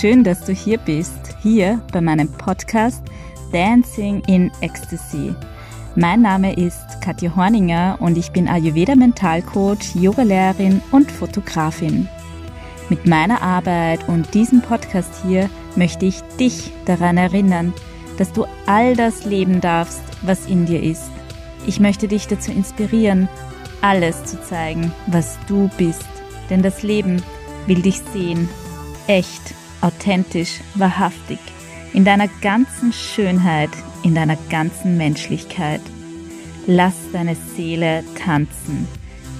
schön, dass du hier bist, hier bei meinem Podcast Dancing in Ecstasy. Mein Name ist Katja Horninger und ich bin Ayurveda Mentalcoach, Yogalehrerin und Fotografin. Mit meiner Arbeit und diesem Podcast hier möchte ich dich daran erinnern, dass du all das leben darfst, was in dir ist. Ich möchte dich dazu inspirieren, alles zu zeigen, was du bist. Denn das Leben will dich sehen. Echt, authentisch, wahrhaftig. In deiner ganzen Schönheit, in deiner ganzen Menschlichkeit. Lass deine Seele tanzen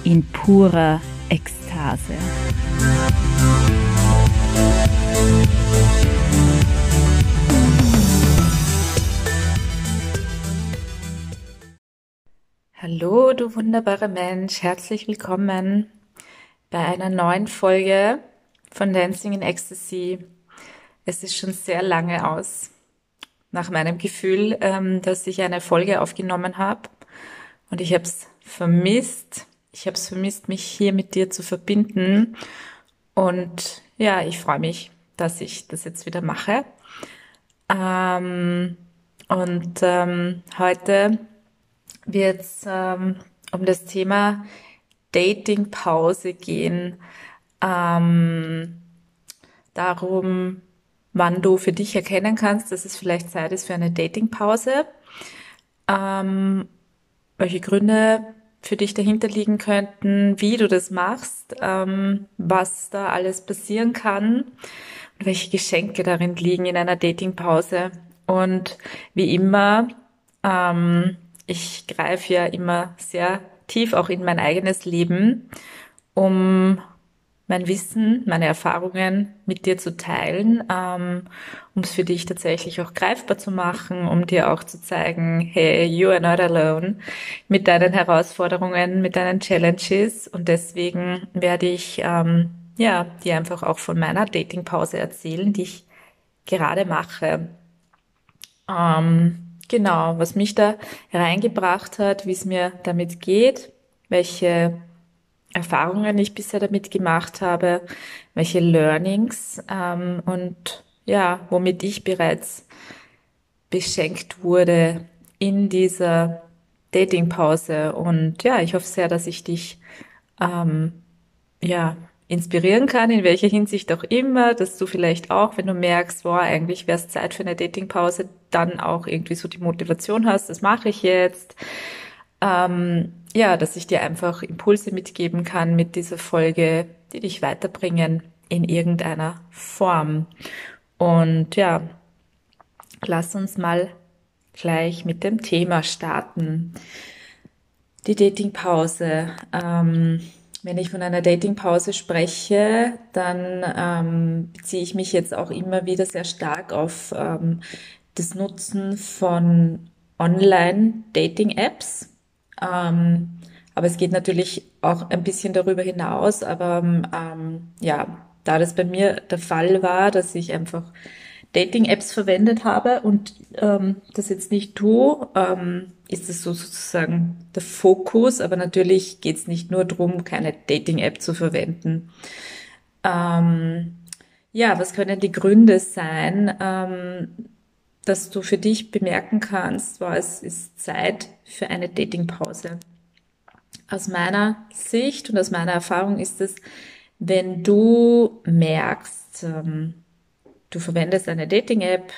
in purer Ekstase. Hallo, du wunderbarer Mensch, herzlich willkommen bei einer neuen Folge von Dancing in Ecstasy. Es ist schon sehr lange aus, nach meinem Gefühl, ähm, dass ich eine Folge aufgenommen habe und ich habe es vermisst. Ich habe es vermisst, mich hier mit dir zu verbinden und ja, ich freue mich, dass ich das jetzt wieder mache. Ähm, und ähm, heute wird es ähm, um das Thema Dating-Pause gehen. Ähm, darum, wann du für dich erkennen kannst, dass es vielleicht Zeit ist für eine Dating-Pause. Ähm, welche Gründe für dich dahinter liegen könnten, wie du das machst, ähm, was da alles passieren kann und welche Geschenke darin liegen in einer Dating-Pause. Und wie immer, ähm, ich greife ja immer sehr tief auch in mein eigenes Leben, um mein Wissen, meine Erfahrungen mit dir zu teilen, ähm, um es für dich tatsächlich auch greifbar zu machen, um dir auch zu zeigen, hey, you are not alone mit deinen Herausforderungen, mit deinen Challenges. Und deswegen werde ich ähm, ja dir einfach auch von meiner Datingpause erzählen, die ich gerade mache. Ähm, Genau, was mich da reingebracht hat, wie es mir damit geht, welche Erfahrungen ich bisher damit gemacht habe, welche Learnings ähm, und ja, womit ich bereits beschenkt wurde in dieser Datingpause. Und ja, ich hoffe sehr, dass ich dich ähm, ja inspirieren kann, in welcher Hinsicht auch immer, dass du vielleicht auch, wenn du merkst, boah, eigentlich wäre es Zeit für eine Datingpause, dann auch irgendwie so die Motivation hast, das mache ich jetzt. Ähm, ja, dass ich dir einfach Impulse mitgeben kann mit dieser Folge, die dich weiterbringen in irgendeiner Form. Und ja, lass uns mal gleich mit dem Thema starten. Die Datingpause. Ähm, wenn ich von einer Datingpause spreche, dann ähm, beziehe ich mich jetzt auch immer wieder sehr stark auf ähm, das Nutzen von Online-Dating-Apps. Ähm, aber es geht natürlich auch ein bisschen darüber hinaus. Aber ähm, ja, da das bei mir der Fall war, dass ich einfach Dating-Apps verwendet habe und ähm, das jetzt nicht tue, ähm, ist es so sozusagen der Fokus. Aber natürlich geht es nicht nur darum, keine Dating-App zu verwenden. Ähm, ja, was können die Gründe sein, ähm, dass du für dich bemerken kannst, war es ist Zeit für eine Dating-Pause. Aus meiner Sicht und aus meiner Erfahrung ist es, wenn du merkst, ähm, Du verwendest eine Dating-App,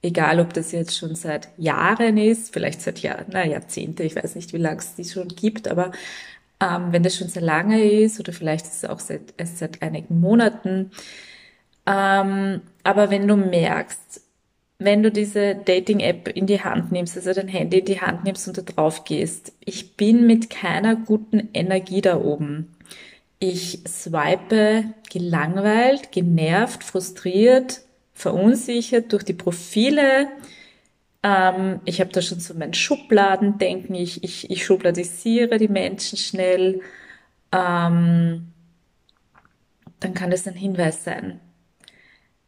egal ob das jetzt schon seit Jahren ist, vielleicht seit Jahr, na, Jahrzehnte, ich weiß nicht, wie lange es die schon gibt, aber ähm, wenn das schon sehr lange ist oder vielleicht ist es auch seit, erst seit einigen Monaten, ähm, aber wenn du merkst, wenn du diese Dating-App in die Hand nimmst, also dein Handy in die Hand nimmst und da drauf gehst, ich bin mit keiner guten Energie da oben. Ich swipe gelangweilt, genervt, frustriert, verunsichert durch die Profile. Ähm, ich habe da schon so mein Schubladendenken. Ich, ich, ich schubladisiere die Menschen schnell. Ähm, dann kann das ein Hinweis sein.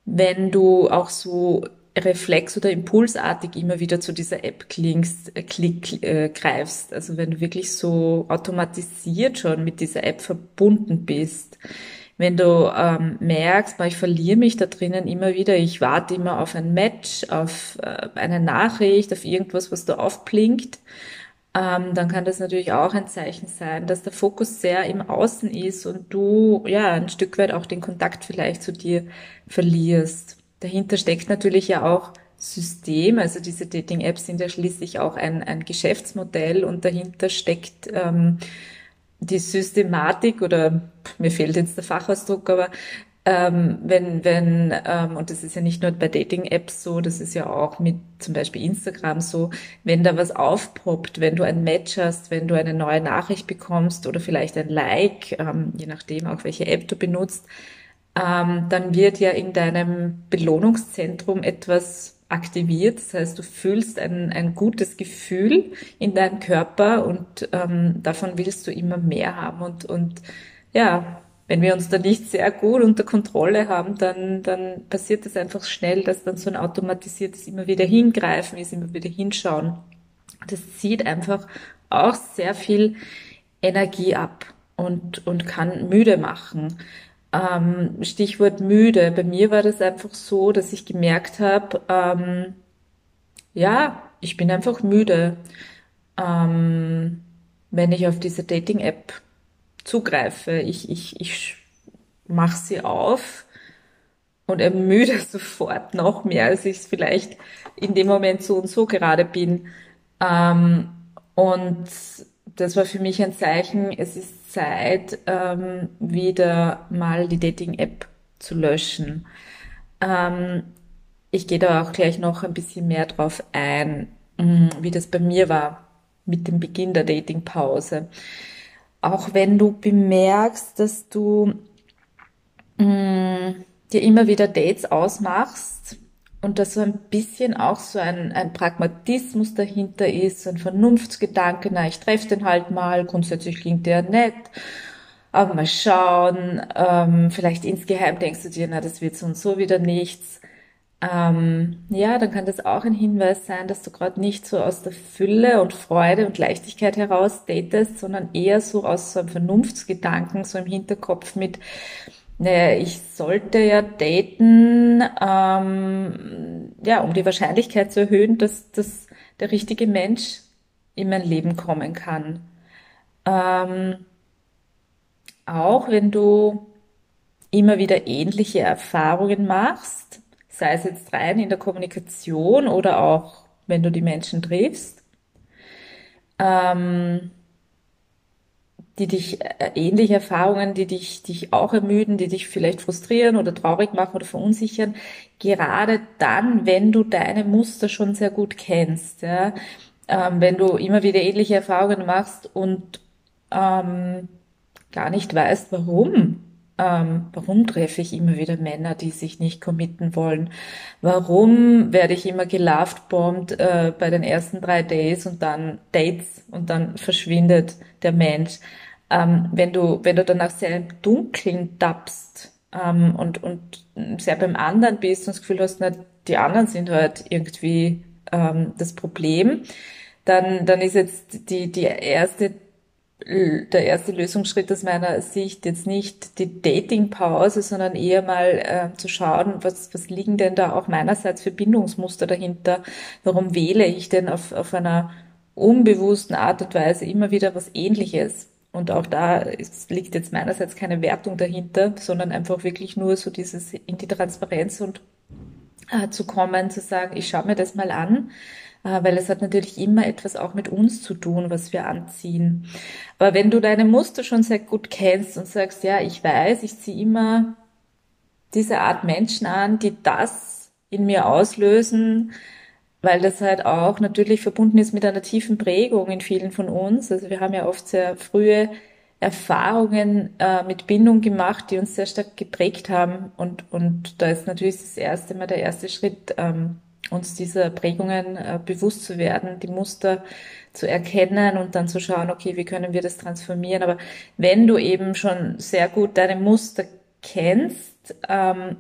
Wenn du auch so reflex- oder impulsartig immer wieder zu dieser App klingst, äh, klick, äh, greifst, also wenn du wirklich so automatisiert schon mit dieser App verbunden bist, Wenn du ähm, merkst, ich verliere mich da drinnen immer wieder, ich warte immer auf ein Match, auf äh, eine Nachricht, auf irgendwas, was da aufblinkt, ähm, dann kann das natürlich auch ein Zeichen sein, dass der Fokus sehr im Außen ist und du ja ein Stück weit auch den Kontakt vielleicht zu dir verlierst. Dahinter steckt natürlich ja auch System, also diese Dating-Apps sind ja schließlich auch ein, ein Geschäftsmodell und dahinter steckt ähm, die Systematik oder mir fehlt jetzt der Fachausdruck, aber ähm, wenn, wenn, ähm, und das ist ja nicht nur bei Dating-Apps so, das ist ja auch mit zum Beispiel Instagram so, wenn da was aufpoppt, wenn du ein Match hast, wenn du eine neue Nachricht bekommst oder vielleicht ein Like, ähm, je nachdem auch welche App du benutzt, ähm, dann wird ja in deinem Belohnungszentrum etwas aktiviert. Das heißt, du fühlst ein, ein gutes Gefühl in deinem Körper und ähm, davon willst du immer mehr haben. Und, und ja, wenn wir uns da nicht sehr gut unter Kontrolle haben, dann, dann passiert es einfach schnell, dass dann so ein automatisiertes immer wieder hingreifen ist, immer wieder hinschauen. Das zieht einfach auch sehr viel Energie ab und, und kann müde machen. Ähm, Stichwort müde. Bei mir war das einfach so, dass ich gemerkt habe, ähm, ja, ich bin einfach müde, ähm, wenn ich auf diese Dating-App zugreife. Ich, ich, ich mache sie auf und ermüde sofort noch mehr, als ich es vielleicht in dem Moment so und so gerade bin. Ähm, und das war für mich ein Zeichen, es ist Zeit, ähm, wieder mal die Dating-App zu löschen. Ähm, ich gehe da auch gleich noch ein bisschen mehr drauf ein, mm, wie das bei mir war mit dem Beginn der Dating-Pause auch wenn du bemerkst, dass du mh, mm, dir immer wieder Dates ausmachst und dass so ein bisschen auch so ein, ein Pragmatismus dahinter ist, ein Vernunftsgedanke, na, ich treffe den halt mal, grundsätzlich klingt der nett, aber mal schauen, ähm, vielleicht insgeheim denkst du dir, na, das wird so und so wieder nichts. Ähm, ja, dann kann das auch ein Hinweis sein, dass du gerade nicht so aus der Fülle und Freude und Leichtigkeit heraus datest, sondern eher so aus so einem Vernunftsgedanken, so im Hinterkopf mit, naja, ich sollte ja daten, ähm, ja, um die Wahrscheinlichkeit zu erhöhen, dass, dass der richtige Mensch in mein Leben kommen kann. Ähm, auch wenn du immer wieder ähnliche Erfahrungen machst, sei es jetzt rein in der Kommunikation oder auch wenn du die Menschen triffst, ähm, die dich, äh, ähnliche Erfahrungen, die dich, dich auch ermüden, die dich vielleicht frustrieren oder traurig machen oder verunsichern, gerade dann, wenn du deine Muster schon sehr gut kennst, ja, ähm, wenn du immer wieder ähnliche Erfahrungen machst und ähm, gar nicht weißt, warum ähm, warum treffe ich immer wieder Männer, die sich nicht committen wollen? Warum werde ich immer gelovebombt äh, bei den ersten drei Days und dann Dates und dann verschwindet der Mensch? Ähm, wenn du, wenn du danach sehr im Dunkeln tappst ähm, und, und sehr beim anderen bist und das Gefühl hast, na, die anderen sind halt irgendwie ähm, das Problem, dann, dann ist jetzt die, die erste der erste Lösungsschritt aus meiner Sicht jetzt nicht die Datingpause, sondern eher mal äh, zu schauen, was, was liegen denn da auch meinerseits für Bindungsmuster dahinter? Warum wähle ich denn auf, auf einer unbewussten Art und Weise immer wieder was Ähnliches? Und auch da ist, liegt jetzt meinerseits keine Wertung dahinter, sondern einfach wirklich nur so dieses in die Transparenz und äh, zu kommen, zu sagen, ich schaue mir das mal an äh, weil es hat natürlich immer etwas auch mit uns zu tun, was wir anziehen. Aber wenn du deine Muster schon sehr gut kennst und sagst, ja, ich weiß, ich ziehe immer diese Art Menschen an, die das in mir auslösen, weil das halt auch natürlich verbunden ist mit einer tiefen Prägung in vielen von uns. Also wir haben ja oft sehr frühe Erfahrungen äh, mit Bindung gemacht, die uns sehr stark geprägt haben. Und, und da ist natürlich das erste Mal der erste Schritt, ähm, uns dieser Prägungen äh, bewusst zu werden, die Muster zu erkennen und dann zu schauen, okay, wie können wir das transformieren. Aber wenn du eben schon sehr gut deine Muster kennst, ähm,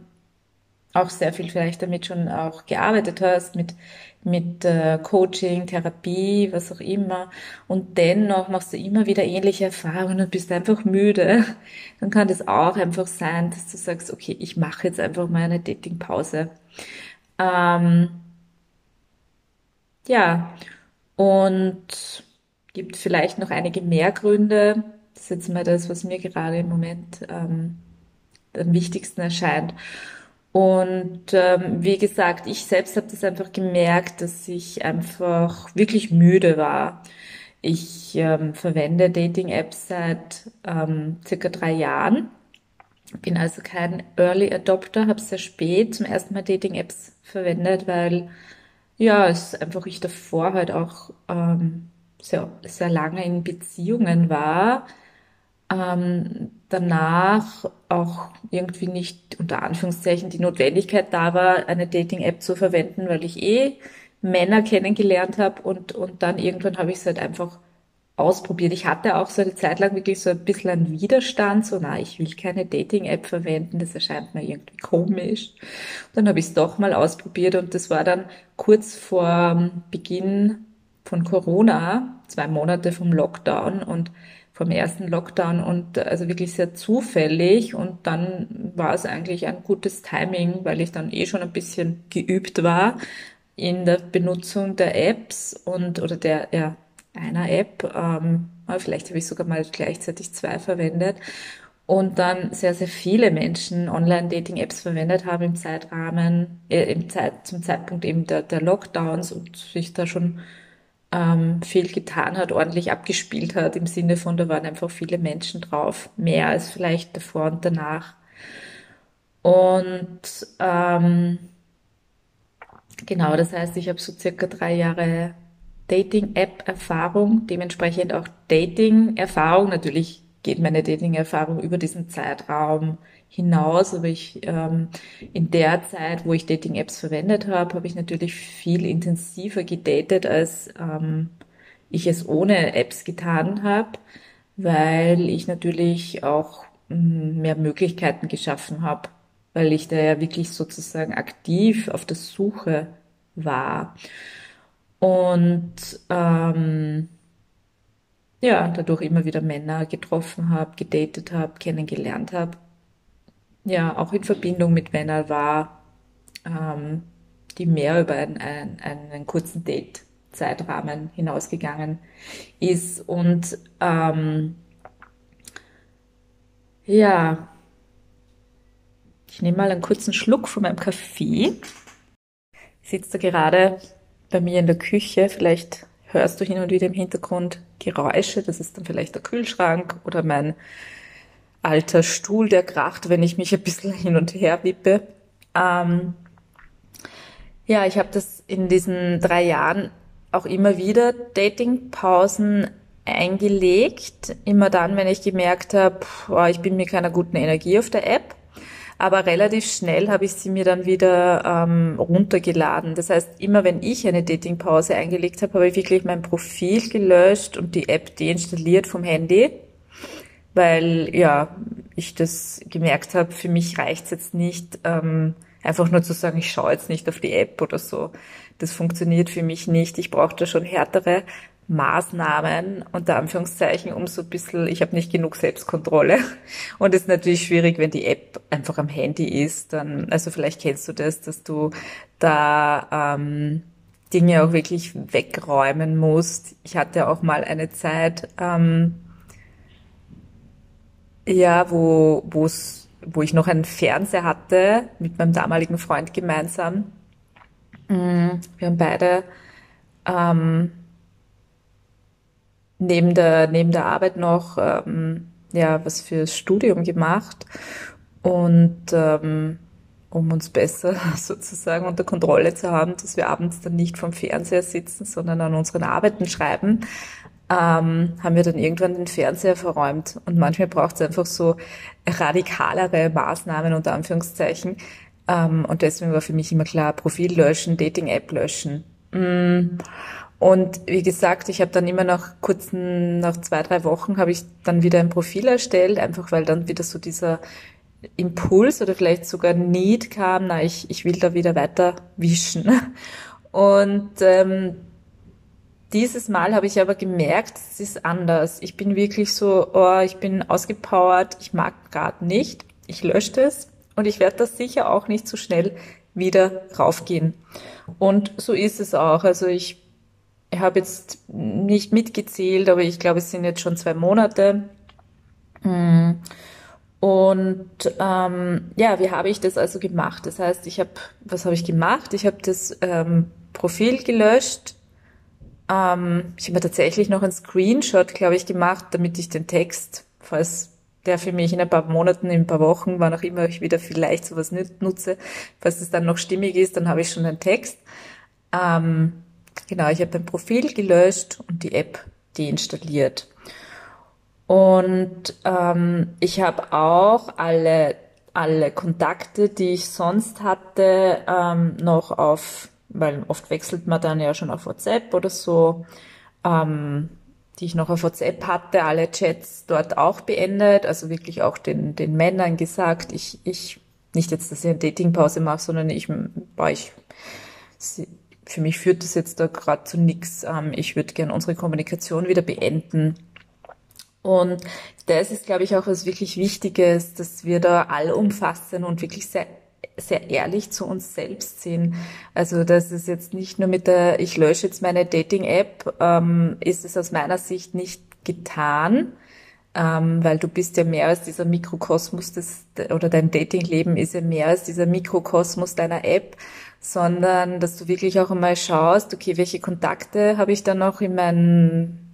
auch sehr viel vielleicht damit schon auch gearbeitet hast, mit, mit äh, Coaching, Therapie, was auch immer, und dennoch machst du immer wieder ähnliche Erfahrungen und bist einfach müde, dann kann das auch einfach sein, dass du sagst, okay, ich mache jetzt einfach mal eine Datingpause. Ähm, ja, und gibt vielleicht noch einige mehr Gründe. Das ist jetzt mal das, was mir gerade im Moment ähm, am wichtigsten erscheint. Und ähm, wie gesagt, ich selbst habe das einfach gemerkt, dass ich einfach wirklich müde war. Ich ähm, verwende Dating-Apps seit ähm, circa drei Jahren, bin also kein Early Adopter, habe sehr spät zum ersten Mal Dating-Apps verwendet, weil ja, es einfach ich davor halt auch ähm, sehr, sehr lange in Beziehungen war ähm, danach auch irgendwie nicht unter Anführungszeichen die Notwendigkeit da war, eine Dating-App zu verwenden, weil ich eh Männer kennengelernt habe und, und dann irgendwann habe ich es halt einfach ausprobiert. Ich hatte auch so eine Zeit lang wirklich so ein bisschen einen Widerstand, so, na, ich will keine Dating-App verwenden, das erscheint mir irgendwie komisch. Dann habe ich es doch mal ausprobiert und das war dann kurz vor Beginn von Corona, zwei Monate vom Lockdown und vom ersten Lockdown und also wirklich sehr zufällig. Und dann war es eigentlich ein gutes Timing, weil ich dann eh schon ein bisschen geübt war in der Benutzung der Apps und oder der ja einer App, ähm, vielleicht habe ich sogar mal gleichzeitig zwei verwendet. Und dann sehr sehr viele Menschen Online-Dating-Apps verwendet haben im Zeitrahmen äh, im Zeit zum Zeitpunkt eben der, der Lockdowns und sich da schon ähm, viel getan hat, ordentlich abgespielt hat, im Sinne von, da waren einfach viele Menschen drauf, mehr als vielleicht davor und danach. Und ähm, genau, das heißt, ich habe so circa drei Jahre Dating-App-Erfahrung, dementsprechend auch Dating-Erfahrung. Natürlich geht meine Dating-Erfahrung über diesen Zeitraum hinaus, aber ich ähm, in der Zeit, wo ich Dating-Apps verwendet habe, habe ich natürlich viel intensiver gedatet, als ähm, ich es ohne Apps getan habe, weil ich natürlich auch mm, mehr Möglichkeiten geschaffen habe, weil ich da ja wirklich sozusagen aktiv auf der Suche war. Und ähm, ja, dadurch immer wieder Männer getroffen habe, gedatet habe, kennengelernt habe ja auch in Verbindung mit Männern war, ähm, die mehr über einen, einen, einen kurzen Date-Zeitrahmen hinausgegangen ist. Und ähm, ja, ich nehme mal einen kurzen Schluck von meinem Kaffee. Ich sitze da gerade bei mir in der Küche. Vielleicht hörst du hin und wieder im Hintergrund Geräusche. Das ist dann vielleicht der Kühlschrank oder mein alter Stuhl, der kracht, wenn ich mich ein bisschen hin und her wippe. Ähm, ja, ich habe das in diesen drei Jahren auch immer wieder Datingpausen eingelegt. Immer dann, wenn ich gemerkt habe, oh, ich bin mir keiner guten Energie auf der App. Aber relativ schnell habe ich sie mir dann wieder ähm, runtergeladen. Das heißt, immer wenn ich eine Datingpause eingelegt habe, habe ich wirklich mein Profil gelöscht und die App deinstalliert vom Handy weil ja ich das gemerkt habe, für mich reicht's jetzt nicht, ähm, einfach nur zu sagen, ich schaue jetzt nicht auf die App oder so. Das funktioniert für mich nicht. Ich brauche da schon härtere Maßnahmen, unter Anführungszeichen, um so ein bisschen, ich habe nicht genug Selbstkontrolle. Und es ist natürlich schwierig, wenn die App einfach am Handy ist. Dann, also vielleicht kennst du das, dass du da ähm, Dinge auch wirklich wegräumen musst. Ich hatte auch mal eine Zeit, ähm, ja, wo, wo's, wo ich noch einen Fernseher hatte mit meinem damaligen Freund gemeinsam. Mm, wir haben beide ähm, neben der neben der Arbeit noch ähm, ja was fürs Studium gemacht und ähm, um uns besser sozusagen unter Kontrolle zu haben, dass wir abends dann nicht vom Fernseher sitzen, sondern an unseren Arbeiten schreiben, ähm, haben wir dann irgendwann den Fernseher verräumt. Und manchmal braucht es einfach so radikalere Maßnahmen unter Anführungszeichen. Ähm, und deswegen war für mich immer klar, Profil löschen, Dating-App löschen. Mm. Und wie gesagt, ich habe dann immer nach kurzen, nach zwei, drei Wochen habe ich dann wieder ein Profil erstellt, einfach weil dann wieder so dieser Impuls oder vielleicht sogar Need kam, na, ich, ich will da wieder weiter wischen. Und ähm, dieses Mal habe ich aber gemerkt, es ist anders. Ich bin wirklich so, oh, ich bin ausgepowert, ich mag gerade nicht, ich lösche es und ich werde das sicher auch nicht so schnell wieder raufgehen. Und so ist es auch. Also ich habe jetzt nicht mitgezählt, aber ich glaube, es sind jetzt schon zwei Monate. Mm. Und ähm, ja, wie habe ich das also gemacht? Das heißt, ich habe, was habe ich gemacht? Ich habe das ähm, Profil gelöscht. Ähm, ich habe mir tatsächlich noch einen Screenshot, glaube ich, gemacht, damit ich den Text, falls der für mich in ein paar Monaten, in ein paar Wochen, wann auch immer ich wieder vielleicht sowas nutze, falls es dann noch stimmig ist, dann habe ich schon einen Text. Ähm, genau, ich habe mein Profil gelöscht und die App deinstalliert. Und ähm, ich habe auch alle, alle Kontakte, die ich sonst hatte, ähm, noch auf, weil oft wechselt man dann ja schon auf WhatsApp oder so, ähm, die ich noch auf WhatsApp hatte, alle Chats dort auch beendet, also wirklich auch den, den Männern gesagt, ich, ich, nicht jetzt, dass ich eine Datingpause mache, sondern ich, war ich, für mich führt das jetzt da gerade zu nichts. Ähm, ich würde gern unsere Kommunikation wieder beenden und das ist, glaube ich, auch was wirklich Wichtiges, dass wir da allumfassend und wirklich sehr ehrlich zu uns selbst sind. Also das ist jetzt nicht nur mit der, ich lösche jetzt meine Dating-App, ähm, ist es aus meiner Sicht nicht getan, ähm, weil du bist ja mehr als dieser Mikrokosmos des, oder dein Dating-Leben ist ja mehr als dieser Mikrokosmos deiner App, sondern dass du wirklich auch einmal schaust, okay, welche Kontakte habe ich da noch in meinen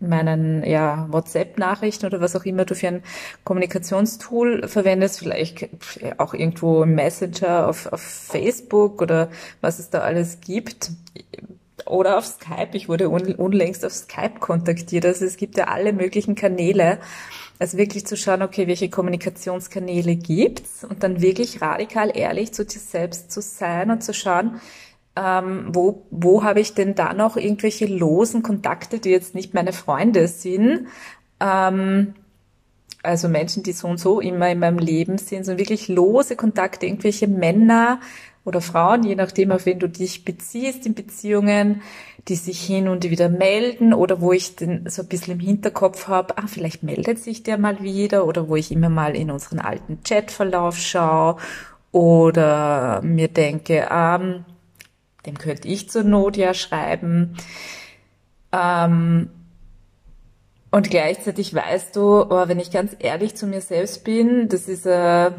meinen ja, WhatsApp-Nachrichten oder was auch immer du für ein Kommunikationstool verwendest, vielleicht auch irgendwo im Messenger auf, auf Facebook oder was es da alles gibt. Oder auf Skype. Ich wurde unlängst auf Skype kontaktiert. Also es gibt ja alle möglichen Kanäle. Also wirklich zu schauen, okay, welche Kommunikationskanäle gibt's und dann wirklich radikal ehrlich zu dir selbst zu sein und zu schauen, ähm, wo, wo habe ich denn da noch irgendwelche losen Kontakte, die jetzt nicht meine Freunde sind, ähm, also Menschen, die so und so immer in meinem Leben sind, so wirklich lose Kontakte, irgendwelche Männer oder Frauen, je nachdem, auf wen du dich beziehst in Beziehungen, die sich hin und wieder melden oder wo ich den so ein bisschen im Hinterkopf habe, ah, vielleicht meldet sich der mal wieder oder wo ich immer mal in unseren alten Chatverlauf schaue oder mir denke, ah, dem könnte ich zur Not ja schreiben. Ähm, und gleichzeitig weißt du, oh, wenn ich ganz ehrlich zu mir selbst bin, das ist ein,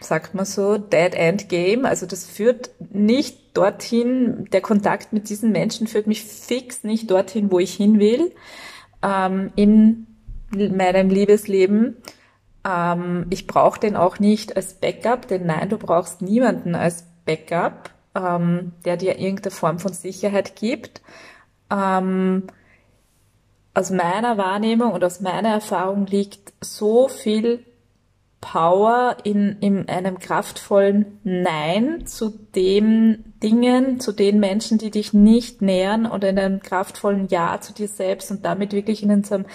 sagt man so, Dead End Game. Also das führt nicht dorthin, der Kontakt mit diesen Menschen führt mich fix nicht dorthin, wo ich hin will, ähm, in meinem Liebesleben. Ähm, ich brauche den auch nicht als Backup, denn nein, du brauchst niemanden als Backup ähm, der dir irgendeine Form von Sicherheit gibt. Ähm, aus meiner Wahrnehmung und aus meiner Erfahrung liegt so viel Power in, in einem kraftvollen Nein zu den Dingen, zu den Menschen, die dich nicht nähern und in einem kraftvollen Ja zu dir selbst und damit wirklich in einem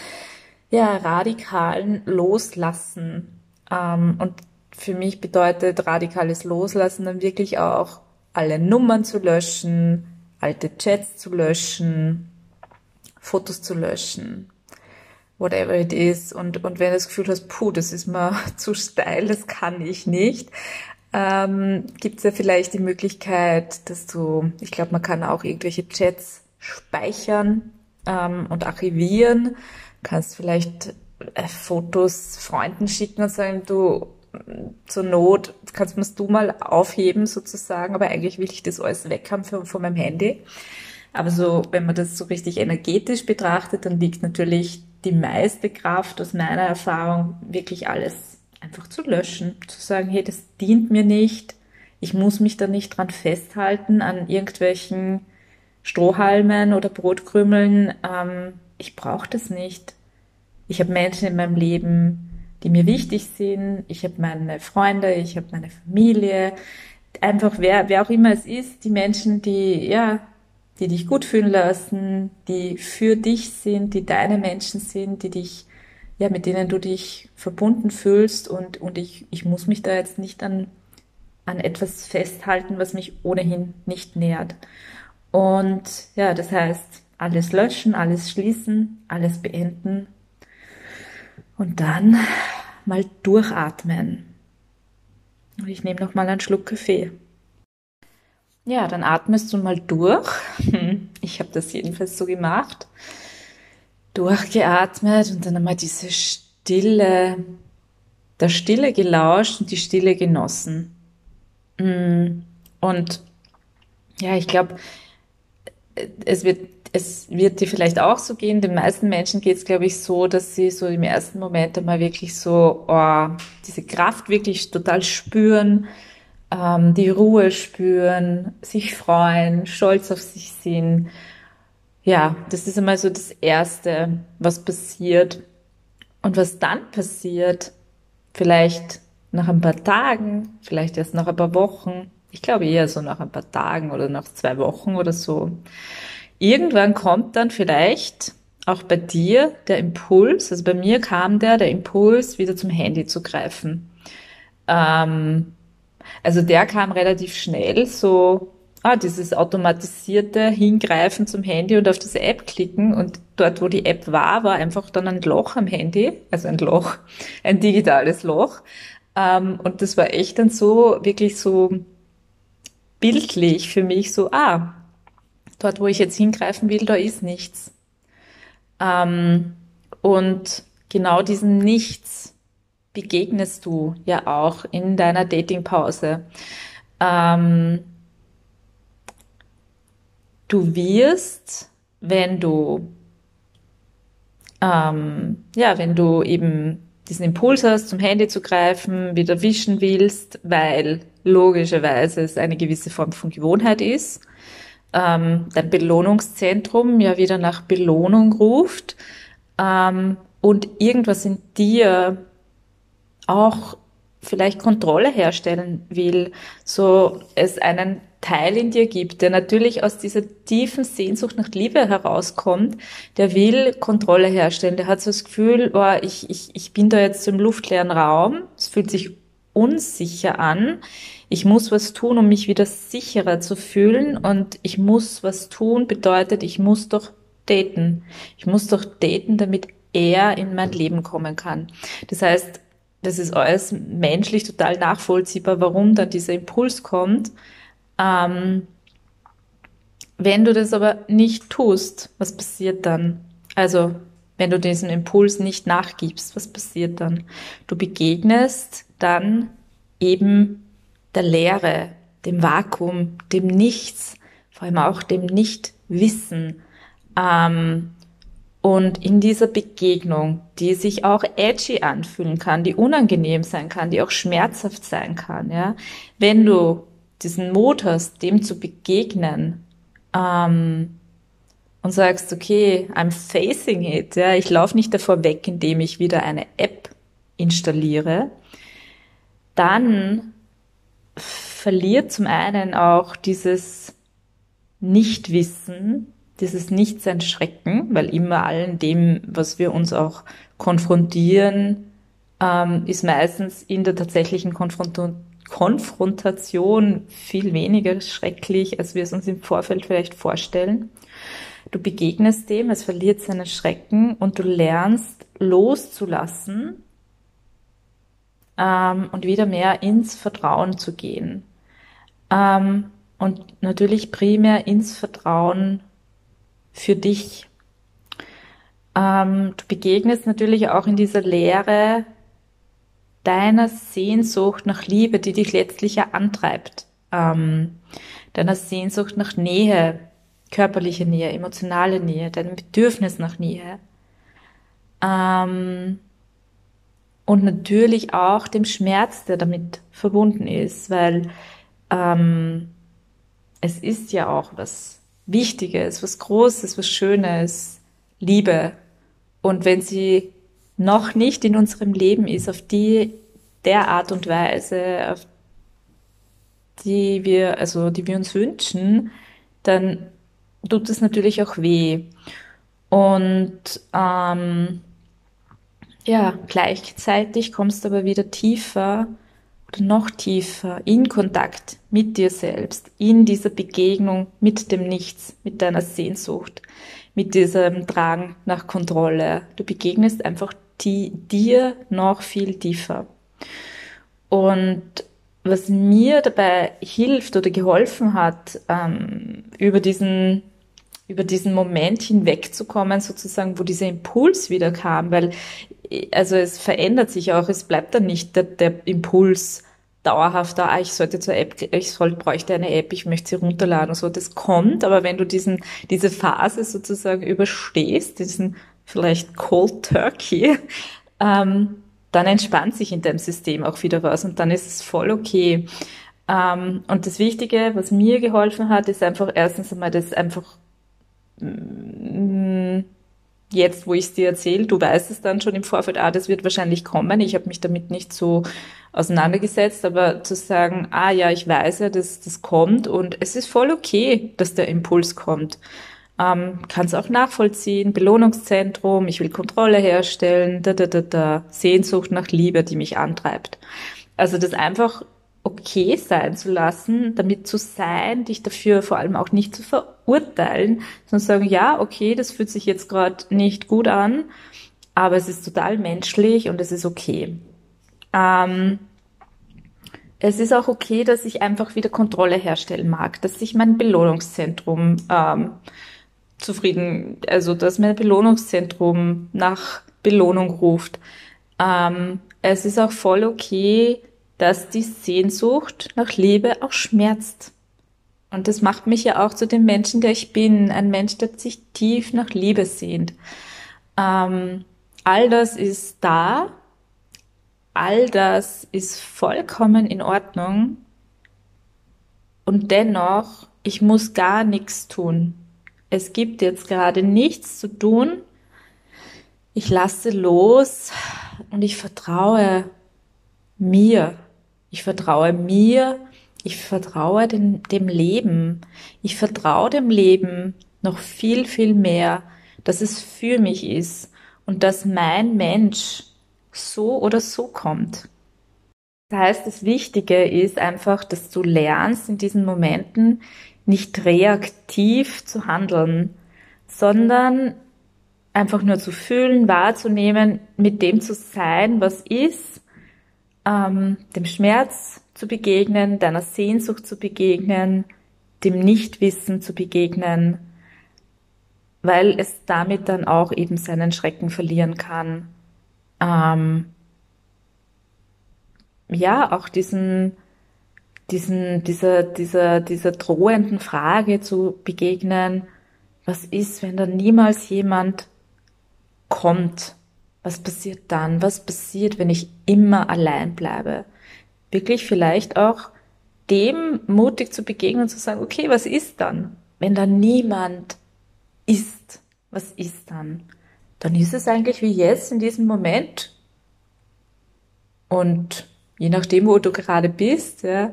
ja, radikalen Loslassen. Ähm, und für mich bedeutet radikales Loslassen dann wirklich auch alle Nummern zu löschen, alte Chats zu löschen, Fotos zu löschen, whatever it is. Und, und wenn du das Gefühl hast, puh, das ist mir zu steil, das kann ich nicht, ähm, gibt es ja vielleicht die Möglichkeit, dass du, ich glaube, man kann auch irgendwelche Chats speichern ähm, und archivieren. kannst vielleicht äh, Fotos Freunden schicken und sagen, du, zur Not kannst du mal aufheben sozusagen, aber eigentlich will ich das alles weg haben von, von meinem Handy. Aber so, wenn man das so richtig energetisch betrachtet, dann liegt natürlich die meiste Kraft aus meiner Erfahrung wirklich alles einfach zu löschen, zu sagen, hey, das dient mir nicht, ich muss mich da nicht dran festhalten an irgendwelchen Strohhalmen oder Brotkrümeln, ähm, ich brauche das nicht. Ich habe Menschen in meinem Leben, die mir wichtig sind. Ich habe meine Freunde, ich habe meine Familie. Einfach wer, wer auch immer es ist, die Menschen, die, ja, die dich gut fühlen lassen, die für dich sind, die deine Menschen sind, die dich ja, mit denen du dich verbunden fühlst und, und ich, ich muss mich da jetzt nicht an, an etwas festhalten, was mich ohnehin nicht nährt. Und ja, das heißt, alles löschen, alles schließen, alles beenden und dann mal durchatmen. Und ich nehme noch mal einen Schluck Kaffee. Ja, dann atmest du mal durch. Ich habe das jedenfalls so gemacht. Durchgeatmet und dann einmal diese Stille, der Stille gelauscht und die Stille genossen. Mm. Und ja, ich glaube, es wird, es wird dir vielleicht auch so gehen. Den meisten Menschen geht es, glaube ich, so, dass sie so im ersten Moment einmal wirklich so oh, diese Kraft wirklich total spüren, ähm, die Ruhe spüren, sich freuen, stolz auf sich sind. Ja, das ist einmal so das Erste, was passiert. Und was dann passiert, vielleicht nach ein paar Tagen, vielleicht erst nach ein paar Wochen, ich glaube eher so nach ein paar Tagen oder nach zwei Wochen oder so. Irgendwann kommt dann vielleicht auch bei dir der Impuls, also bei mir kam der, der Impuls, wieder zum Handy zu greifen. Ähm, also der kam relativ schnell, so ah, dieses automatisierte Hingreifen zum Handy und auf diese App klicken und dort, wo die App war, war einfach dann ein Loch am Handy, also ein Loch, ein digitales Loch. Ähm, und das war echt dann so, wirklich so bildlich für mich so, ah, dort, wo ich jetzt hingreifen will, da ist nichts. Ähm, und genau diesem Nichts begegnest du ja auch in deiner Datingpause. Ähm, du wirst, wenn du ähm, ja, wenn du eben diesen Impuls hast, zum Handy zu greifen, wieder wischen willst, weil logischerweise es eine gewisse Form von Gewohnheit ist, ähm, dein Belohnungszentrum ja wieder nach Belohnung ruft ähm, und irgendwas in dir auch vielleicht Kontrolle herstellen will, so es einen Teil in dir gibt, der natürlich aus dieser tiefen Sehnsucht nach Liebe herauskommt, der will Kontrolle herstellen, der hat so das Gefühl, oh, ich, ich, ich bin da jetzt im luftleeren Raum, es fühlt sich unsicher an, ich muss was tun, um mich wieder sicherer zu fühlen und ich muss was tun bedeutet, ich muss doch daten. Ich muss doch daten, damit er in mein Leben kommen kann. Das heißt, das ist alles menschlich total nachvollziehbar, warum dann dieser Impuls kommt. Ähm, wenn du das aber nicht tust, was passiert dann? Also, wenn du diesem Impuls nicht nachgibst, was passiert dann? Du begegnest dann eben der Leere, dem Vakuum, dem Nichts, vor allem auch dem Nichtwissen. Ähm, und in dieser Begegnung, die sich auch edgy anfühlen kann, die unangenehm sein kann, die auch schmerzhaft sein kann, ja, wenn du diesen Mut hast, dem zu begegnen ähm, und sagst, okay, I'm facing it, ja, ich laufe nicht davor weg, indem ich wieder eine App installiere, dann verliert zum einen auch dieses Nichtwissen, dieses Nichtsein Schrecken, weil immer allen dem, was wir uns auch konfrontieren, ähm, ist meistens in der tatsächlichen Konfront Konfrontation viel weniger schrecklich, als wir es uns im Vorfeld vielleicht vorstellen. Du begegnest dem, es verliert seinen Schrecken und du lernst loszulassen ähm, und wieder mehr ins Vertrauen zu gehen. Ähm, und natürlich primär ins Vertrauen für dich. Ähm, du begegnest natürlich auch in dieser Lehre deiner Sehnsucht nach Liebe, die dich letztlich ja antreibt. Ähm, deiner Sehnsucht nach Nähe, körperliche Nähe, emotionale Nähe, deinem Bedürfnis nach Nähe. Ähm, und natürlich auch dem Schmerz, der damit verbunden ist, weil ähm, es ist ja auch was Wichtiges, was Großes, was Schönes, Liebe. Und wenn sie noch nicht in unserem Leben ist, auf die der Art und Weise, auf die wir, also die wir uns wünschen, dann tut es natürlich auch weh. Und ähm, ja, gleichzeitig kommst du aber wieder tiefer oder noch tiefer in Kontakt mit dir selbst, in dieser Begegnung mit dem Nichts, mit deiner Sehnsucht, mit diesem Drang nach Kontrolle. Du begegnest einfach die, dir noch viel tiefer. Und was mir dabei hilft oder geholfen hat, ähm, über diesen über diesen Moment hinwegzukommen, sozusagen, wo dieser Impuls wieder kam, weil also es verändert sich auch, es bleibt dann nicht der, der Impuls dauerhaft da, ah, ich sollte zur App, ich sollte, bräuchte eine App, ich möchte sie runterladen und so. Das kommt, aber wenn du diesen, diese Phase sozusagen überstehst, diesen vielleicht Cold Turkey, ähm, dann entspannt sich in deinem System auch wieder was und dann ist es voll okay. Ähm, und das Wichtige, was mir geholfen hat, ist einfach erstens einmal das einfach mm, jetzt, wo ich es dir erzähle, du weißt es dann schon im Vorfeld, ah, das wird wahrscheinlich kommen. Ich habe mich damit nicht so auseinandergesetzt, aber zu sagen, ah ja, ich weiß ja, dass das kommt und es ist voll okay, dass der Impuls kommt. Ähm, Kann es auch nachvollziehen, Belohnungszentrum, ich will Kontrolle herstellen, da, da, da, da, Sehnsucht nach Liebe, die mich antreibt. Also das einfach okay sein zu lassen, damit zu sein, dich dafür vor allem auch nicht zu verurteilen, sondern sagen, ja, okay, das fühlt sich jetzt gerade nicht gut an, aber es ist total menschlich und es ist okay. Ähm, es ist auch okay, dass ich einfach wieder Kontrolle herstellen mag, dass ich mein Belohnungszentrum ähm, zufrieden, also dass mein Belohnungszentrum nach Belohnung ruft. Ähm, es ist auch voll okay, dass die Sehnsucht nach Liebe auch schmerzt. Und das macht mich ja auch zu dem Menschen, der ich bin, ein Mensch, der sich tief nach Liebe sehnt. Ähm, all das ist da, all das ist vollkommen in Ordnung. Und dennoch, ich muss gar nichts tun es gibt jetzt gerade nichts zu tun. Ich lasse los und ich vertraue mir. Ich vertraue mir. Ich vertraue dem, dem Leben. Ich vertraue dem Leben noch viel, viel mehr, dass es für mich ist und dass mein Mensch so oder so kommt. Das heißt, das Wichtige ist einfach, dass du lernst in diesen Momenten nicht reaktiv zu handeln, sondern einfach nur zu fühlen, wahrzunehmen, mit dem zu sein, was ist, ähm, dem Schmerz zu begegnen, deiner Sehnsucht zu begegnen, dem Nichtwissen zu begegnen, weil es damit dann auch eben seinen Schrecken verlieren kann. Ähm, ja, auch diesen diesen, dieser, dieser, dieser drohenden Frage zu begegnen, was ist, wenn da niemals jemand kommt? Was passiert dann? Was passiert, wenn ich immer allein bleibe? Wirklich vielleicht auch dem mutig zu begegnen und zu sagen, okay, was ist dann? Wenn da niemand ist, was ist dann? Dann ist es eigentlich wie jetzt in diesem Moment. Und je nachdem, wo du gerade bist, ja,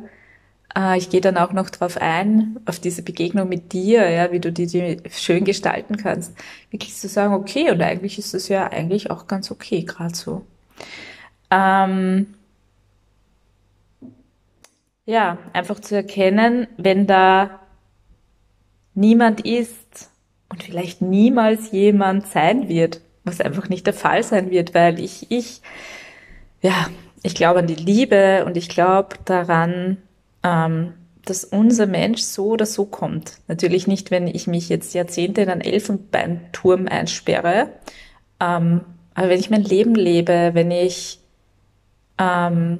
ich gehe dann auch noch drauf ein, auf diese Begegnung mit dir, ja, wie du die, die schön gestalten kannst. Wirklich zu sagen, okay, und eigentlich ist es ja eigentlich auch ganz okay, gerade so. Ähm, ja, einfach zu erkennen, wenn da niemand ist und vielleicht niemals jemand sein wird, was einfach nicht der Fall sein wird, weil ich, ich, ja, ich glaube an die Liebe und ich glaube daran, ähm, dass unser Mensch so oder so kommt. Natürlich nicht, wenn ich mich jetzt Jahrzehnte in einen Elfenbeinturm einsperre, ähm, aber wenn ich mein Leben lebe, wenn ich ähm,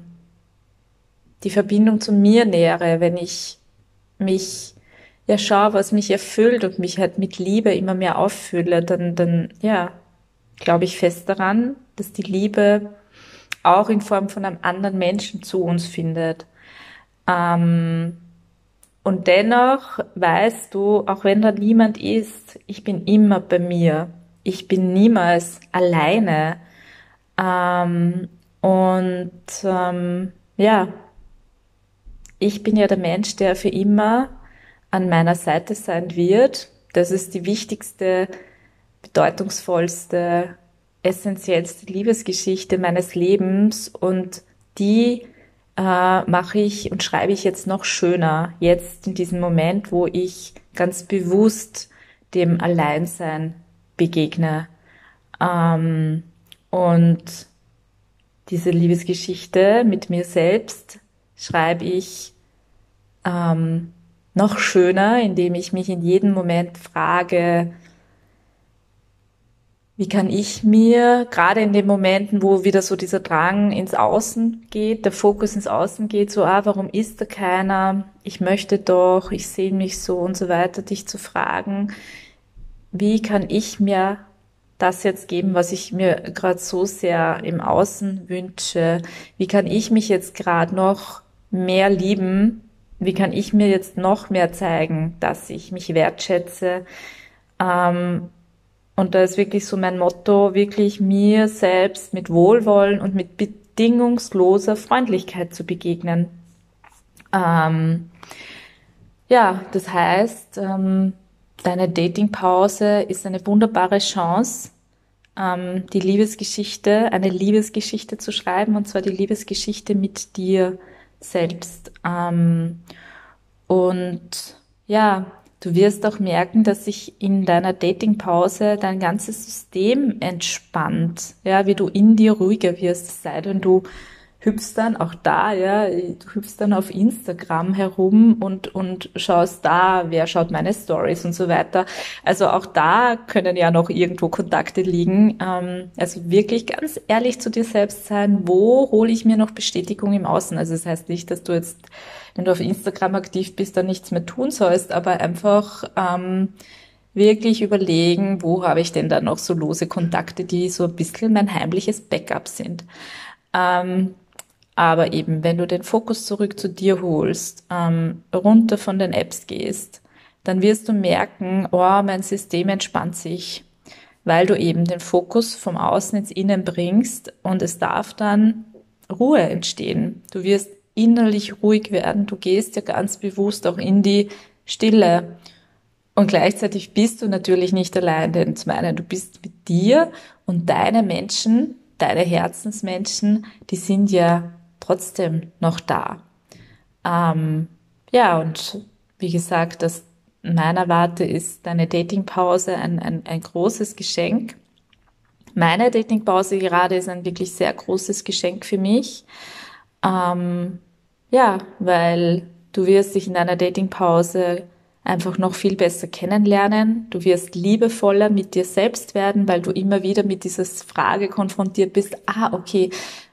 die Verbindung zu mir nähere, wenn ich mich ja schaue, was mich erfüllt und mich halt mit Liebe immer mehr auffülle, dann, dann ja, glaube ich fest daran, dass die Liebe auch in Form von einem anderen Menschen zu uns findet. Ähm, und dennoch weißt du, auch wenn da niemand ist, ich bin immer bei mir. Ich bin niemals alleine. Ähm, und ähm, ja, ich bin ja der Mensch, der für immer an meiner Seite sein wird. Das ist die wichtigste, bedeutungsvollste essentiellste Liebesgeschichte meines Lebens und die äh, mache ich und schreibe ich jetzt noch schöner, jetzt in diesem Moment, wo ich ganz bewusst dem Alleinsein begegne. Ähm, und diese Liebesgeschichte mit mir selbst schreibe ich ähm, noch schöner, indem ich mich in jedem Moment frage, wie kann ich mir, gerade in den Momenten, wo wieder so dieser Drang ins Außen geht, der Fokus ins Außen geht, so, ah, warum ist da keiner? Ich möchte doch, ich sehe mich so und so weiter, dich zu fragen, wie kann ich mir das jetzt geben, was ich mir gerade so sehr im Außen wünsche? Wie kann ich mich jetzt gerade noch mehr lieben? Wie kann ich mir jetzt noch mehr zeigen, dass ich mich wertschätze? Ähm, und da ist wirklich so mein Motto, wirklich mir selbst mit Wohlwollen und mit bedingungsloser Freundlichkeit zu begegnen. Ähm, ja, das heißt, ähm, deine Datingpause ist eine wunderbare Chance, ähm, die Liebesgeschichte, eine Liebesgeschichte zu schreiben, und zwar die Liebesgeschichte mit dir selbst. Ähm, und ja, Du wirst auch merken, dass sich in deiner Datingpause dein ganzes System entspannt, ja, wie du in dir ruhiger wirst, sei denn du hüpfst dann auch da, ja, du hüpfst dann auf Instagram herum und, und schaust da, wer schaut meine Stories und so weiter. Also auch da können ja noch irgendwo Kontakte liegen. Ähm, also wirklich ganz ehrlich zu dir selbst sein, wo hole ich mir noch Bestätigung im Außen? Also das heißt nicht, dass du jetzt, wenn du auf Instagram aktiv bist, dann nichts mehr tun sollst, aber einfach ähm, wirklich überlegen, wo habe ich denn da noch so lose Kontakte, die so ein bisschen mein heimliches Backup sind. Ähm, aber eben, wenn du den Fokus zurück zu dir holst, ähm, runter von den Apps gehst, dann wirst du merken, oh, mein System entspannt sich, weil du eben den Fokus vom Außen ins Innen bringst und es darf dann Ruhe entstehen. Du wirst innerlich ruhig werden, du gehst ja ganz bewusst auch in die Stille. Und gleichzeitig bist du natürlich nicht allein, denn zum einen, du bist mit dir und deine Menschen, deine Herzensmenschen, die sind ja trotzdem noch da. Ähm, ja, und wie gesagt, das meiner Warte ist deine Datingpause ein, ein, ein großes Geschenk. Meine Datingpause gerade ist ein wirklich sehr großes Geschenk für mich. Ähm, ja, weil du wirst dich in deiner Datingpause einfach noch viel besser kennenlernen. Du wirst liebevoller mit dir selbst werden, weil du immer wieder mit dieser Frage konfrontiert bist, ah, okay,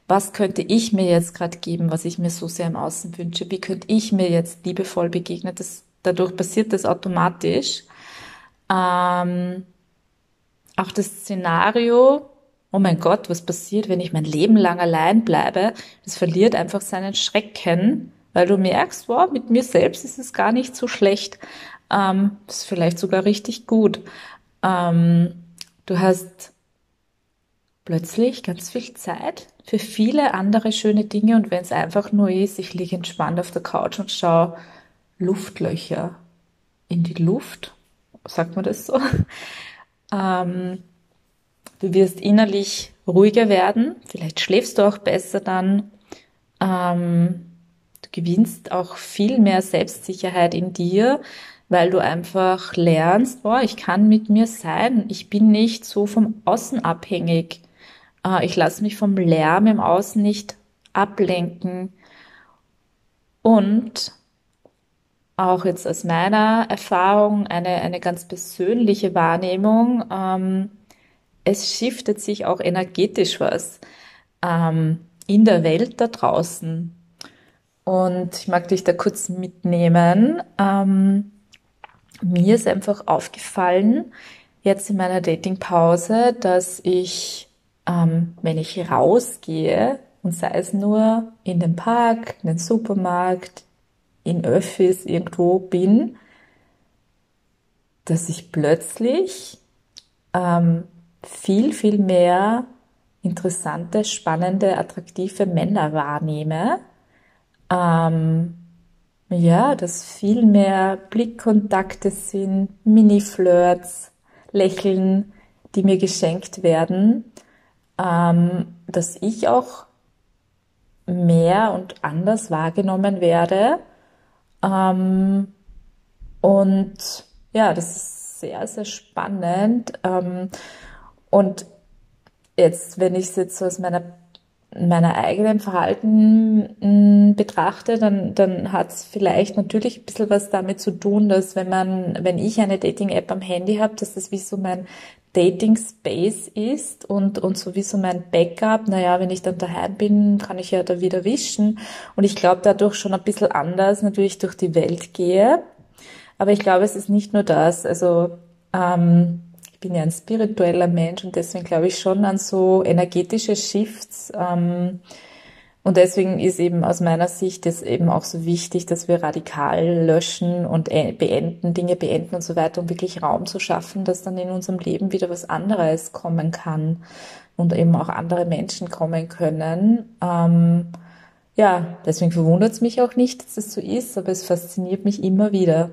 was könnte ich mir jetzt gerade geben, was ich mir so sehr im Außen wünsche? Wie könnte ich mir jetzt liebevoll begegnen? Das, dadurch passiert das automatisch. Ähm, auch das Szenario, oh mein Gott, was passiert, wenn ich mein Leben lang allein bleibe? Das verliert einfach seinen Schrecken, weil du merkst, wow, mit mir selbst ist es gar nicht so schlecht. Ähm, ist vielleicht sogar richtig gut. Ähm, du hast plötzlich ganz viel Zeit für viele andere schöne Dinge und wenn es einfach nur ist, ich liege entspannt auf der Couch und schaue Luftlöcher in die Luft, sagt man das so? Ähm, du wirst innerlich ruhiger werden, vielleicht schläfst du auch besser dann. Ähm, du gewinnst auch viel mehr Selbstsicherheit in dir, weil du einfach lernst, boah, ich kann mit mir sein, ich bin nicht so vom Außen abhängig. Äh, ich lasse mich vom Lärm im Außen nicht ablenken. Und auch jetzt aus meiner Erfahrung eine, eine ganz persönliche Wahrnehmung, ähm, es shiftet sich auch energetisch was ähm, in der Welt da draußen. Und ich mag dich da kurz mitnehmen. Ähm, mir ist einfach aufgefallen, jetzt in meiner Datingpause, dass ich ähm, wenn ich rausgehe und sei es nur in den Park, in den Supermarkt, in Öffis irgendwo bin, dass ich plötzlich ähm, viel, viel mehr interessante, spannende, attraktive Männer wahrnehme. Ähm, ja, dass viel mehr Blickkontakte sind, Mini-Flirts, Lächeln, die mir geschenkt werden ähm, dass ich auch mehr und anders wahrgenommen werde. Ähm, und ja, das ist sehr, sehr spannend. Ähm, und jetzt, wenn ich es jetzt so aus meiner meiner eigenen Verhalten mh, mm, betrachte, dann, dann hat es vielleicht natürlich ein bisschen was damit zu tun, dass wenn man, wenn ich eine Dating-App am Handy habe, dass das wie so mein Dating Space ist und, und sowieso mein Backup. Naja, wenn ich dann daheim bin, kann ich ja da wieder wischen. Und ich glaube, dadurch schon ein bisschen anders natürlich durch die Welt gehe. Aber ich glaube, es ist nicht nur das. Also ähm, ich bin ja ein spiritueller Mensch und deswegen glaube ich schon an so energetische Shifts. Ähm, und deswegen ist eben aus meiner Sicht es eben auch so wichtig, dass wir radikal löschen und e-, beenden, Dinge beenden und so weiter, um wirklich Raum zu schaffen, dass dann in unserem Leben wieder was anderes kommen kann und eben auch andere Menschen kommen können. Ähm, ja, deswegen verwundert es mich auch nicht, dass es so ist, aber es fasziniert mich immer wieder.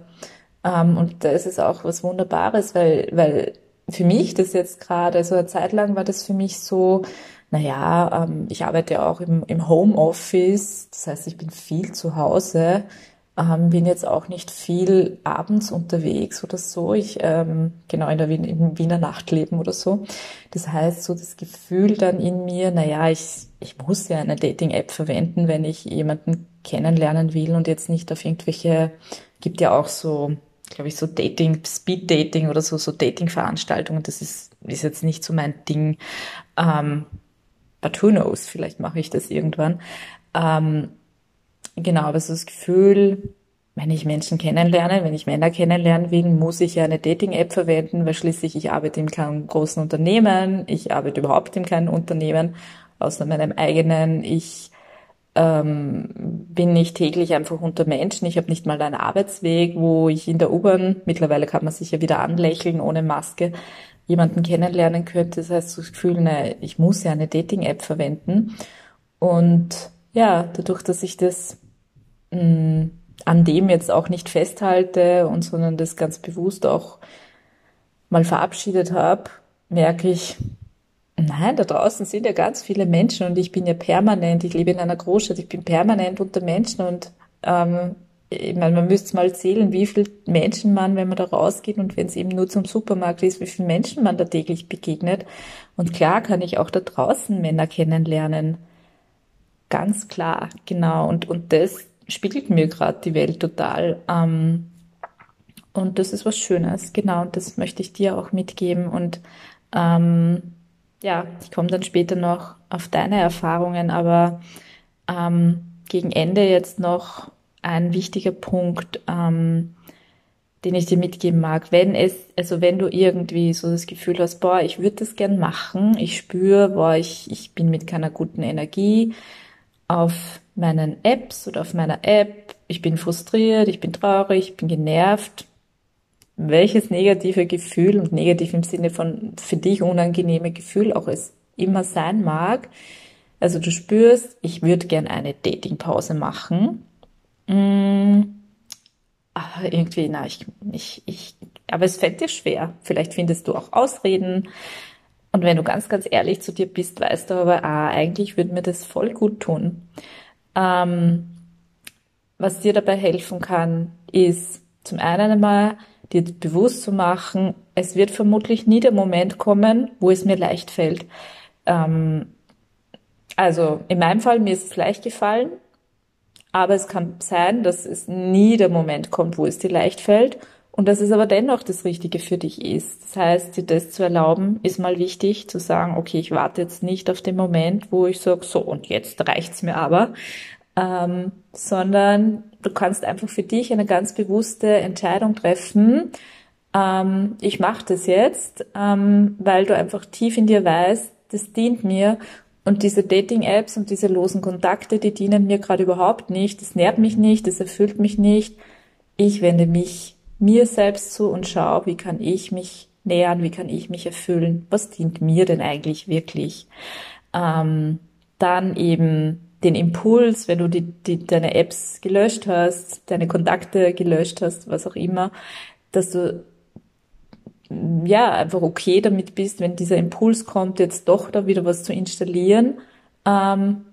Ähm, und da ist es auch was Wunderbares, weil, weil für mich das jetzt gerade, so eine Zeit lang war das für mich so, naja, ähm, ich arbeite auch im, im Homeoffice, das heißt, ich bin viel zu Hause, ähm, bin jetzt auch nicht viel abends unterwegs oder so, ich, ähm, genau in der Wien, im Wiener Nachtleben oder so. Das heißt, so das Gefühl dann in mir, naja, ich, ich muss ja eine Dating-App verwenden, wenn ich jemanden kennenlernen will und jetzt nicht auf irgendwelche, gibt ja auch so, glaube ich, so Dating, Speed-Dating oder so, so Dating-Veranstaltungen, das ist, ist jetzt nicht so mein Ding. Ähm, but who knows, vielleicht mache ich das irgendwann. Ähm, genau, aber so das Gefühl, wenn ich Menschen kennenlerne, wenn ich Männer kennenlernen will, muss ich ja eine Dating-App verwenden, weil schließlich ich arbeite in keinem großen Unternehmen, ich arbeite überhaupt in keinem Unternehmen, außer meinem eigenen. Ich ähm, bin nicht täglich einfach unter Menschen. Ich habe nicht mal einen Arbeitsweg, wo ich in der U-Bahn, mittlerweile kann man sich ja wieder anlächeln ohne Maske, jemanden kennenlernen könnte. Das heißt, das Gefühl, ne, ich muss ja eine Dating-App verwenden. Und ja, dadurch, dass ich das mh, mm, an dem jetzt auch nicht festhalte und sondern das ganz bewusst auch mal verabschiedet habe, merke ich, nein, da draußen sind ja ganz viele Menschen und ich bin ja permanent, ich lebe in einer Großstadt, ich bin permanent unter Menschen und ähm, ich meine, man müsste mal zählen, wie viele Menschen man, wenn man da rausgeht und wenn es eben nur zum Supermarkt ist, wie viele Menschen man da täglich begegnet. Und klar kann ich auch da draußen Männer kennenlernen. Ganz klar, genau. Und, und das spiegelt mir gerade die Welt total. Ähm, und das ist was Schönes, genau. Und das möchte ich dir auch mitgeben. Und ähm, ja, ich komme dann später noch auf deine Erfahrungen, aber ähm, gegen Ende jetzt noch ein wichtiger Punkt, ähm, den ich dir mitgeben mag. Wenn es, also wenn du irgendwie so das Gefühl hast, boah, ich würde das gern machen, ich spüre, boah, ich, ich bin mit keiner guten Energie auf meinen Apps oder auf meiner App, ich bin frustriert, ich bin traurig, ich bin genervt, welches negative Gefühl und negativ im Sinne von für dich unangenehme Gefühl auch es immer sein mag. Also du spürst, ich würde gern eine Datingpause machen Mm, aber irgendwie, na, ich, ich, ich, aber es fällt dir schwer. Vielleicht findest du auch Ausreden. Und wenn du ganz, ganz ehrlich zu dir bist, weißt du aber, ah, eigentlich würde mir das voll gut tun. Ähm, was dir dabei helfen kann, ist zum einen einmal dir bewusst zu machen, es wird vermutlich nie der Moment kommen, wo es mir leicht fällt. Ähm, also in meinem Fall, mir ist es leicht gefallen, aber es kann sein, dass es nie der Moment kommt, wo es dir leicht fällt und dass es aber dennoch das Richtige für dich ist. Das heißt, dir das zu erlauben, ist mal wichtig, zu sagen, okay, ich warte jetzt nicht auf den Moment, wo ich sage, so und jetzt reicht's mir aber, ähm, sondern du kannst einfach für dich eine ganz bewusste Entscheidung treffen. Ähm, ich mache das jetzt, ähm, weil du einfach tief in dir weißt, das dient mir und diese Dating-Apps und diese losen Kontakte, die dienen mir gerade überhaupt nicht. Das nährt mich nicht, das erfüllt mich nicht. Ich wende mich mir selbst zu und schaue, wie kann ich mich nähern, wie kann ich mich erfüllen, was dient mir denn eigentlich wirklich. Ähm, dann eben den Impuls, wenn du die, die, deine Apps gelöscht hast, deine Kontakte gelöscht hast, was auch immer, dass du ja, einfach okay damit bist, wenn dieser Impuls kommt, jetzt doch da wieder was zu installieren, ähm,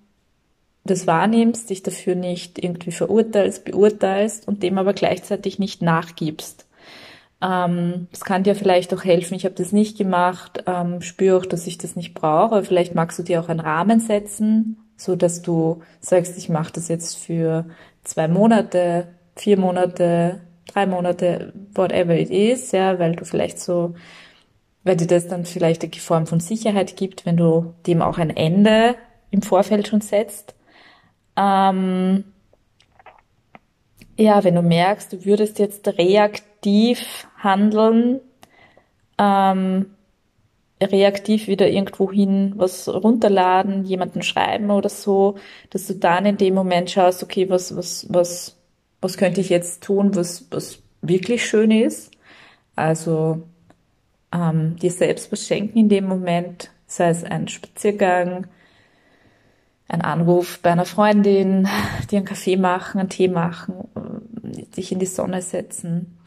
das wahrnimmst, dich dafür nicht irgendwie verurteilst, beurteilst und dem aber gleichzeitig nicht nachgibst. Ähm, kann dir vielleicht auch helfen, ich habe das nicht gemacht, ähm, spüre auch, dass ich das nicht brauche, vielleicht magst du dir auch einen Rahmen setzen, so dass du sagst, ich mache das jetzt für zwei Monate, vier Monate, drei Monate, whatever it is, ja, weil du vielleicht so, weil dir das dann vielleicht eine Form von Sicherheit gibt, wenn du dem auch ein Ende im Vorfeld schon setzt. Ähm, ja, wenn du merkst, du würdest jetzt reaktiv handeln, ähm, reaktiv wieder irgendwohin was runterladen, jemanden schreiben oder so, dass du dann in dem Moment schaust, okay, was, was, was, was könnte ich jetzt tun, was, was wirklich schön ist. Also ähm, dir selbst was schenken in dem Moment, sei es ein Spaziergang, ein Anruf bei einer Freundin, dir einen Kaffee machen, einen Tee machen, dich in die Sonne setzen.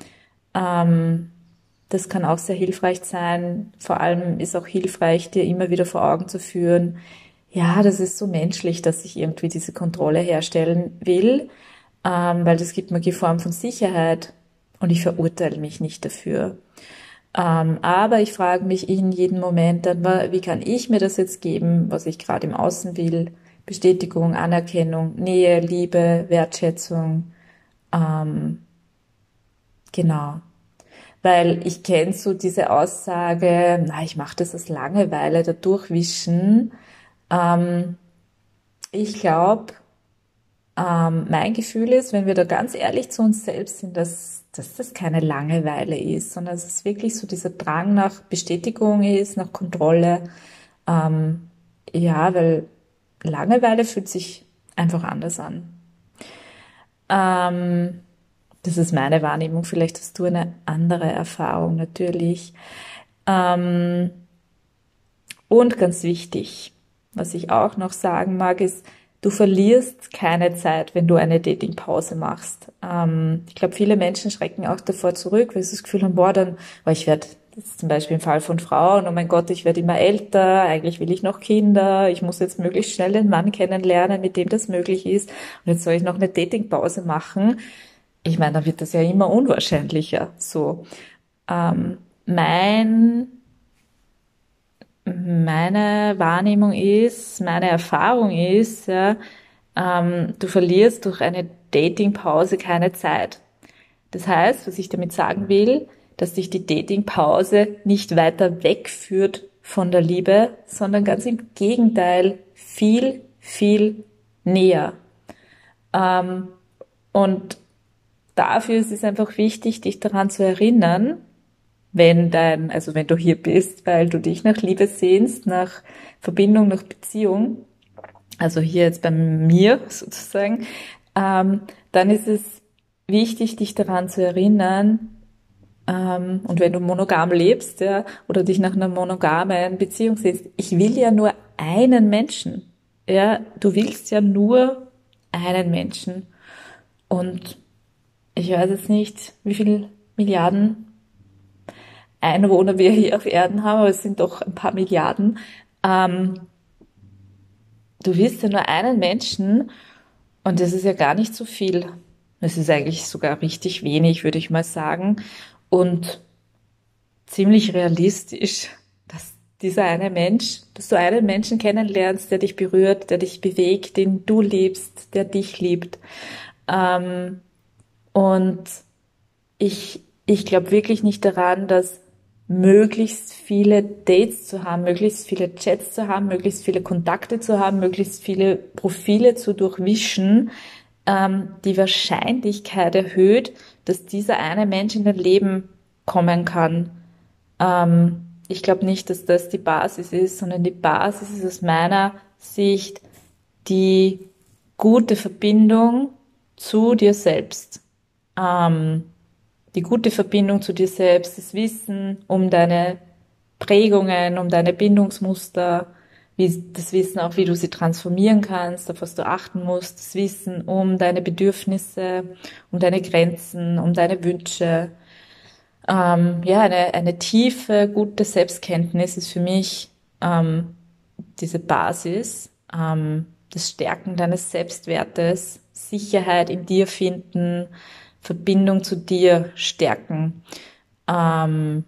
Ähm, das kann auch sehr hilfreich sein. Vor allem ist auch hilfreich, dir immer wieder vor Augen zu führen, ja, das ist so menschlich, dass ich irgendwie diese Kontrolle herstellen will, ähm, weil das gibt mir die Form von Sicherheit und ich verurteile mich nicht dafür. Ähm, aber ich frage mich in jedem Moment dann, wie kann ich mir das jetzt geben, was ich gerade im Außen will? Bestätigung, Anerkennung, Nähe, Liebe, Wertschätzung. Ähm, genau. Weil ich kenne so diese Aussage, na, ich mache das aus Langeweile, da durchwischen. Ähm, ich glaube, ähm, mein Gefühl ist, wenn wir da ganz ehrlich zu uns selbst sind, dass, dass das keine Langeweile ist, sondern dass es wirklich so dieser Drang nach Bestätigung ist, nach Kontrolle. Ähm, ja, weil Langeweile fühlt sich einfach anders an. Ähm, das ist meine Wahrnehmung. Vielleicht hast du eine andere Erfahrung natürlich. Ähm, und ganz wichtig, was ich auch noch sagen mag, ist, du verlierst keine Zeit, wenn du eine Datingpause machst. Ähm, ich glaube, viele Menschen schrecken auch davor zurück, weil sie das Gefühl haben, boah, dann, weil ich werde das ist zum Beispiel im Fall von Frauen, oh mein Gott, ich werde immer älter, eigentlich will ich noch Kinder, ich muss jetzt möglichst schnell den Mann kennenlernen, mit dem das möglich ist. Und jetzt soll ich noch eine Datingpause machen. Ich meine, dann wird das ja immer unwahrscheinlicher. So. Ähm, mein, meine Wahrnehmung ist, meine Erfahrung ist, ja, ähm, du verlierst durch eine Datingpause keine Zeit. Das heißt, was ich damit sagen will, dass dich die Datingpause nicht weiter wegführt von der Liebe, sondern ganz im Gegenteil viel, viel näher. Ähm, und dafür ist es einfach wichtig, dich daran zu erinnern, wenn dein, also wenn du hier bist, weil du dich nach Liebe sehnst, nach Verbindung, nach Beziehung, also hier jetzt bei mir sozusagen, ähm, dann ist es wichtig, dich daran zu erinnern, ähm, und wenn du monogam lebst, ja, oder dich nach einer monogamen Beziehung siehst, ich will ja nur einen Menschen. Ja, du willst ja nur einen Menschen. Und ich weiß jetzt nicht, wie viele Milliarden Einwohner wir hier auf Erden haben, aber es sind doch ein paar Milliarden. Ähm, du willst ja nur einen Menschen und das ist ja gar nicht so viel. Es ist eigentlich sogar richtig wenig, würde ich mal sagen und ziemlich realistisch, dass dieser eine Mensch, dass du einen Menschen kennenlernst, der dich berührt, der dich bewegt, den du liebst, der dich liebt. Ähm, und ich, ich glaube wirklich nicht daran, dass möglichst viele Dates zu haben, möglichst viele Chats zu haben, möglichst viele Kontakte zu haben, möglichst viele Profile zu durchwischen, ähm, die Wahrscheinlichkeit erhöht, dass dieser eine Mensch in dein Leben kommen kann. Ähm, ich glaube nicht, dass das die Basis ist, sondern die Basis ist aus meiner Sicht die gute Verbindung zu dir selbst. Ähm, die gute Verbindung zu dir selbst, das Wissen um deine Prägungen, um deine Bindungsmuster, wie, das Wissen auch, wie du sie transformieren kannst, auf was du achten musst, das Wissen um deine Bedürfnisse, um deine Grenzen, um deine Wünsche, ähm, ja, eine, eine tiefe, gute Selbstkenntnis ist für mich ähm, diese Basis, ähm, das Stärken deines Selbstwertes, Sicherheit in dir finden, Verbindung zu dir stärken. Ähm,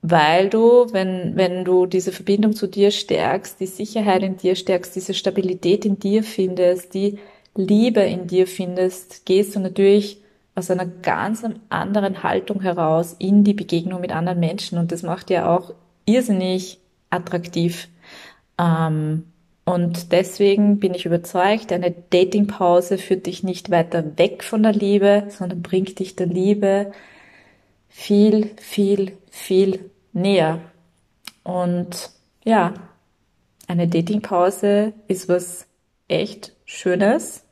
weil du, wenn, wenn du diese Verbindung zu dir stärkst, die Sicherheit in dir stärkst, diese Stabilität in dir findest, die Liebe in dir findest, gehst du natürlich aus einer ganz anderen Haltung heraus in die Begegnung mit anderen Menschen und das macht ja auch irrsinnig attraktiv. Ähm, und deswegen bin ich überzeugt, eine Datingpause führt dich nicht weiter weg von der Liebe, sondern bringt dich der Liebe viel, viel, viel näher. Und ja, eine Datingpause ist was echt Schönes.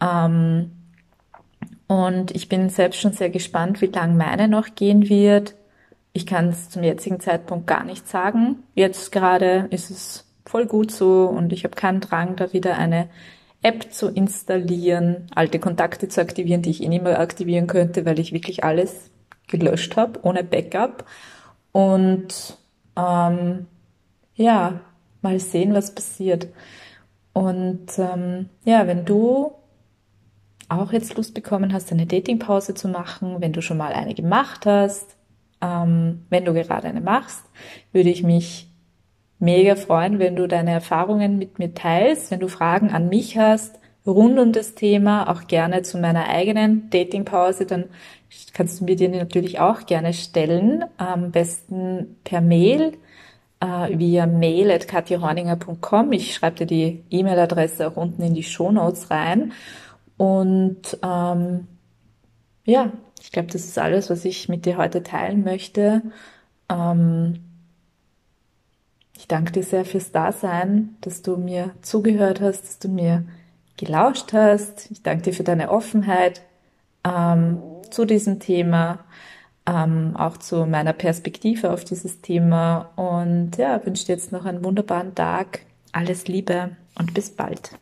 Ähm, und ich bin selbst schon sehr gespannt, wie lang meine noch gehen wird. Ich kann es zum jetzigen Zeitpunkt gar nicht sagen. Jetzt gerade ist es voll gut so und ich habe keinen Drang, da wieder eine App zu installieren, alte Kontakte zu aktivieren, die ich eh nicht mehr aktivieren könnte, weil ich wirklich alles gelöscht habe, ohne Backup. Und ähm, ja, mal sehen, was passiert. Und ähm, ja, wenn du auch jetzt Lust bekommen hast, eine Datingpause zu machen, wenn du schon mal eine gemacht hast, ähm, wenn du gerade eine machst, würde ich mich mega freuen, wenn du deine Erfahrungen mit mir teilst, wenn du Fragen an mich hast rund um das Thema, auch gerne zu meiner eigenen Datingpause, dann kannst du mir die natürlich auch gerne stellen, am besten per Mail äh, via mail at katjahorninger.com. Ich schreibe dir die E-Mail-Adresse auch unten in die Show Notes rein. Und ähm, ja, ich glaube, das ist alles, was ich mit dir heute teilen möchte. Ähm, ich danke dir sehr fürs Dasein, dass du mir zugehört hast, dass du mir gelauscht hast. Ich danke dir für deine Offenheit ähm, zu diesem Thema, ähm, auch zu meiner Perspektive auf dieses Thema. Und ja, wünsche dir jetzt noch einen wunderbaren Tag. Alles Liebe und bis bald.